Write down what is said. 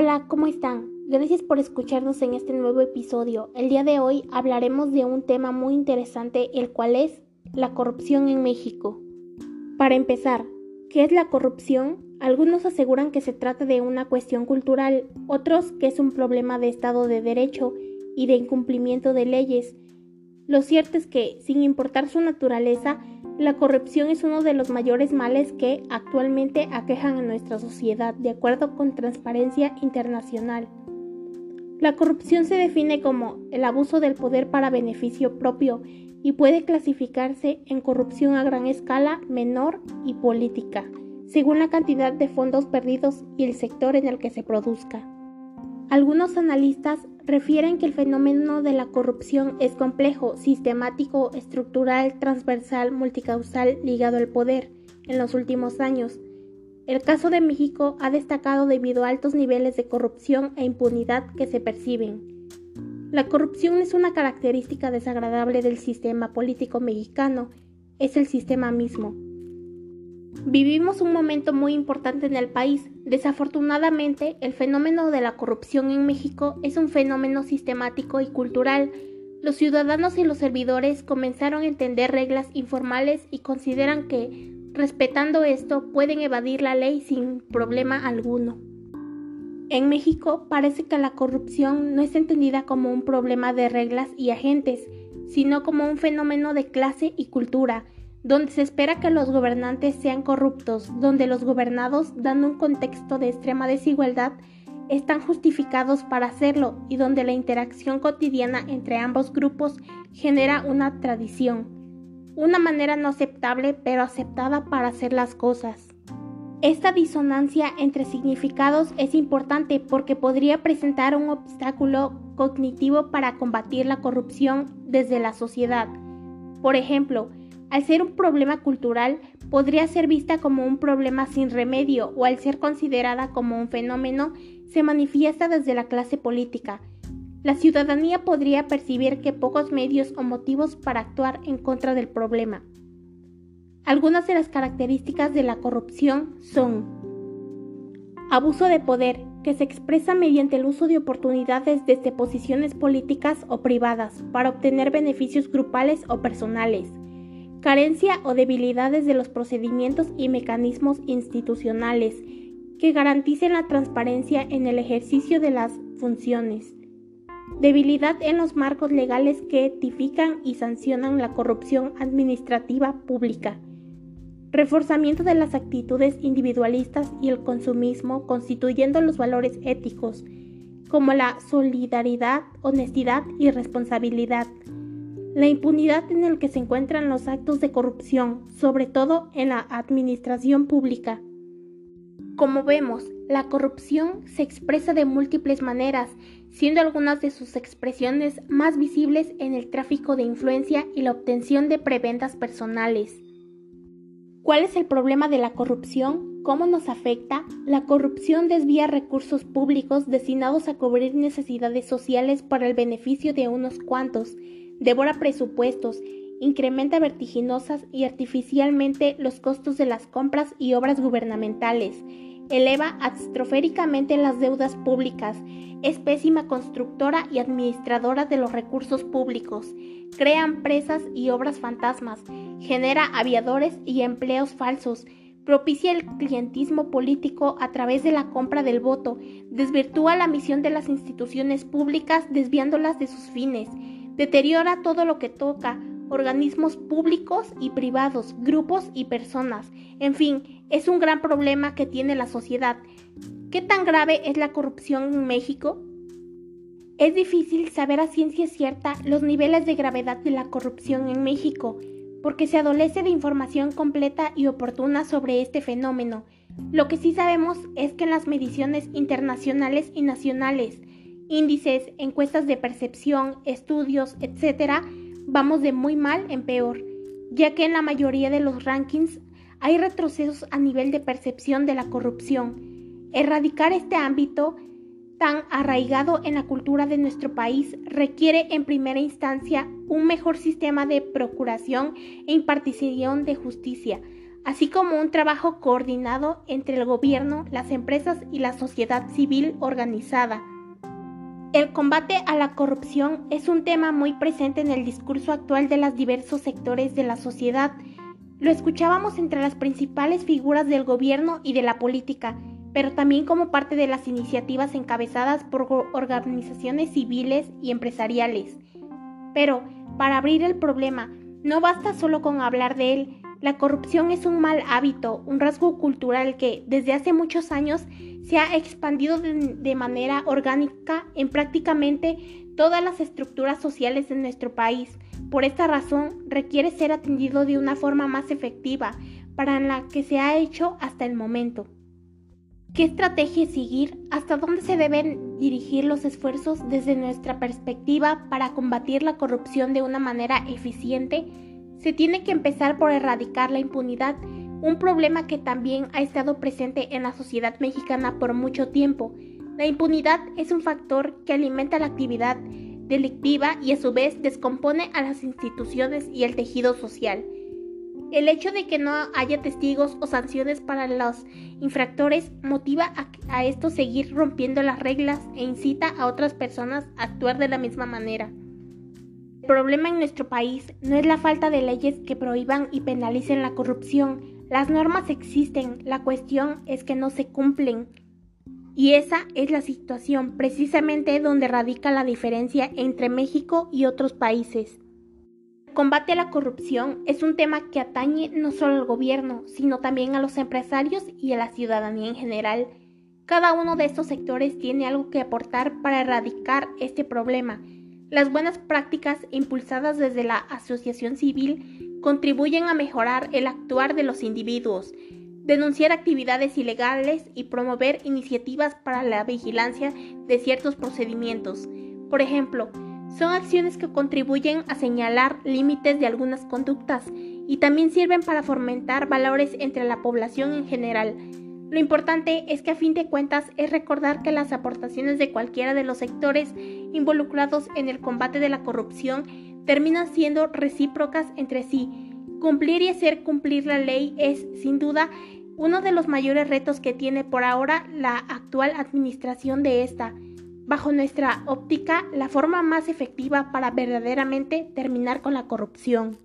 Hola, ¿cómo están? Gracias por escucharnos en este nuevo episodio. El día de hoy hablaremos de un tema muy interesante, el cual es la corrupción en México. Para empezar, ¿qué es la corrupción? Algunos aseguran que se trata de una cuestión cultural, otros que es un problema de Estado de Derecho y de incumplimiento de leyes. Lo cierto es que, sin importar su naturaleza, la corrupción es uno de los mayores males que actualmente aquejan a nuestra sociedad, de acuerdo con Transparencia Internacional. La corrupción se define como el abuso del poder para beneficio propio y puede clasificarse en corrupción a gran escala, menor y política, según la cantidad de fondos perdidos y el sector en el que se produzca. Algunos analistas refieren que el fenómeno de la corrupción es complejo, sistemático, estructural, transversal, multicausal, ligado al poder en los últimos años. El caso de México ha destacado debido a altos niveles de corrupción e impunidad que se perciben. La corrupción es una característica desagradable del sistema político mexicano, es el sistema mismo. Vivimos un momento muy importante en el país. Desafortunadamente, el fenómeno de la corrupción en México es un fenómeno sistemático y cultural. Los ciudadanos y los servidores comenzaron a entender reglas informales y consideran que, respetando esto, pueden evadir la ley sin problema alguno. En México parece que la corrupción no es entendida como un problema de reglas y agentes, sino como un fenómeno de clase y cultura donde se espera que los gobernantes sean corruptos, donde los gobernados, dando un contexto de extrema desigualdad, están justificados para hacerlo y donde la interacción cotidiana entre ambos grupos genera una tradición, una manera no aceptable pero aceptada para hacer las cosas. Esta disonancia entre significados es importante porque podría presentar un obstáculo cognitivo para combatir la corrupción desde la sociedad. Por ejemplo, al ser un problema cultural, podría ser vista como un problema sin remedio o al ser considerada como un fenómeno, se manifiesta desde la clase política. La ciudadanía podría percibir que pocos medios o motivos para actuar en contra del problema. Algunas de las características de la corrupción son abuso de poder, que se expresa mediante el uso de oportunidades desde posiciones políticas o privadas para obtener beneficios grupales o personales carencia o debilidades de los procedimientos y mecanismos institucionales que garanticen la transparencia en el ejercicio de las funciones, debilidad en los marcos legales que tipifican y sancionan la corrupción administrativa pública, reforzamiento de las actitudes individualistas y el consumismo constituyendo los valores éticos, como la solidaridad, honestidad y responsabilidad, la impunidad en el que se encuentran los actos de corrupción, sobre todo en la administración pública. Como vemos, la corrupción se expresa de múltiples maneras, siendo algunas de sus expresiones más visibles en el tráfico de influencia y la obtención de prebendas personales. ¿Cuál es el problema de la corrupción? ¿Cómo nos afecta? La corrupción desvía recursos públicos destinados a cubrir necesidades sociales para el beneficio de unos cuantos, devora presupuestos, incrementa vertiginosas y artificialmente los costos de las compras y obras gubernamentales, eleva astroféricamente las deudas públicas, es pésima constructora y administradora de los recursos públicos, crea empresas y obras fantasmas, genera aviadores y empleos falsos, propicia el clientismo político a través de la compra del voto, desvirtúa la misión de las instituciones públicas desviándolas de sus fines, Deteriora todo lo que toca, organismos públicos y privados, grupos y personas. En fin, es un gran problema que tiene la sociedad. ¿Qué tan grave es la corrupción en México? Es difícil saber a ciencia cierta los niveles de gravedad de la corrupción en México, porque se adolece de información completa y oportuna sobre este fenómeno. Lo que sí sabemos es que en las mediciones internacionales y nacionales índices, encuestas de percepción, estudios, etc., vamos de muy mal en peor, ya que en la mayoría de los rankings hay retrocesos a nivel de percepción de la corrupción. Erradicar este ámbito tan arraigado en la cultura de nuestro país requiere en primera instancia un mejor sistema de procuración e impartición de justicia, así como un trabajo coordinado entre el gobierno, las empresas y la sociedad civil organizada. El combate a la corrupción es un tema muy presente en el discurso actual de los diversos sectores de la sociedad. Lo escuchábamos entre las principales figuras del gobierno y de la política, pero también como parte de las iniciativas encabezadas por organizaciones civiles y empresariales. Pero, para abrir el problema, no basta solo con hablar de él, la corrupción es un mal hábito, un rasgo cultural que desde hace muchos años se ha expandido de, manera orgánica en prácticamente todas las estructuras sociales de nuestro país. Por esta razón, requiere ser atendido de una forma más efectiva para la que se ha hecho hasta el momento. ¿Qué estrategia seguir? ¿Hasta dónde se deben dirigir los esfuerzos desde nuestra perspectiva para combatir la corrupción de una manera eficiente? Se tiene que empezar por erradicar la impunidad, un problema que también ha estado presente en la sociedad mexicana por mucho tiempo. La impunidad es un factor que alimenta la actividad delictiva y a su vez descompone a las instituciones y el tejido social. El hecho de que no haya testigos o sanciones para los infractores motiva a, a esto seguir rompiendo las reglas e incita a otras personas a actuar de la misma manera. Problema en nuestro país no es la falta de leyes que prohíban y penalicen la corrupción. Las normas existen, la cuestión es que no se cumplen. Y esa es la situación precisamente donde radica la diferencia entre México y otros países. El combate a la corrupción es un tema que atañe no solo al gobierno, sino también a los empresarios y a la ciudadanía en general. Cada uno de estos sectores tiene algo que aportar para erradicar este problema las buenas prácticas impulsadas desde la asociación civil contribuyen a mejorar el actuar de los individuos, denunciar actividades ilegales y promover iniciativas para la vigilancia de ciertos procedimientos. Por ejemplo, son acciones que contribuyen a señalar límites de algunas conductas y también sirven para fomentar valores entre la población en general, lo importante es que a fin de cuentas es recordar que las aportaciones de cualquiera de los sectores involucrados en el combate de la corrupción terminan siendo recíprocas entre sí. Cumplir y hacer cumplir la ley es, sin duda, uno de los mayores retos que tiene por ahora la actual administración de esta. Bajo nuestra óptica, la forma más efectiva para verdaderamente terminar con la corrupción.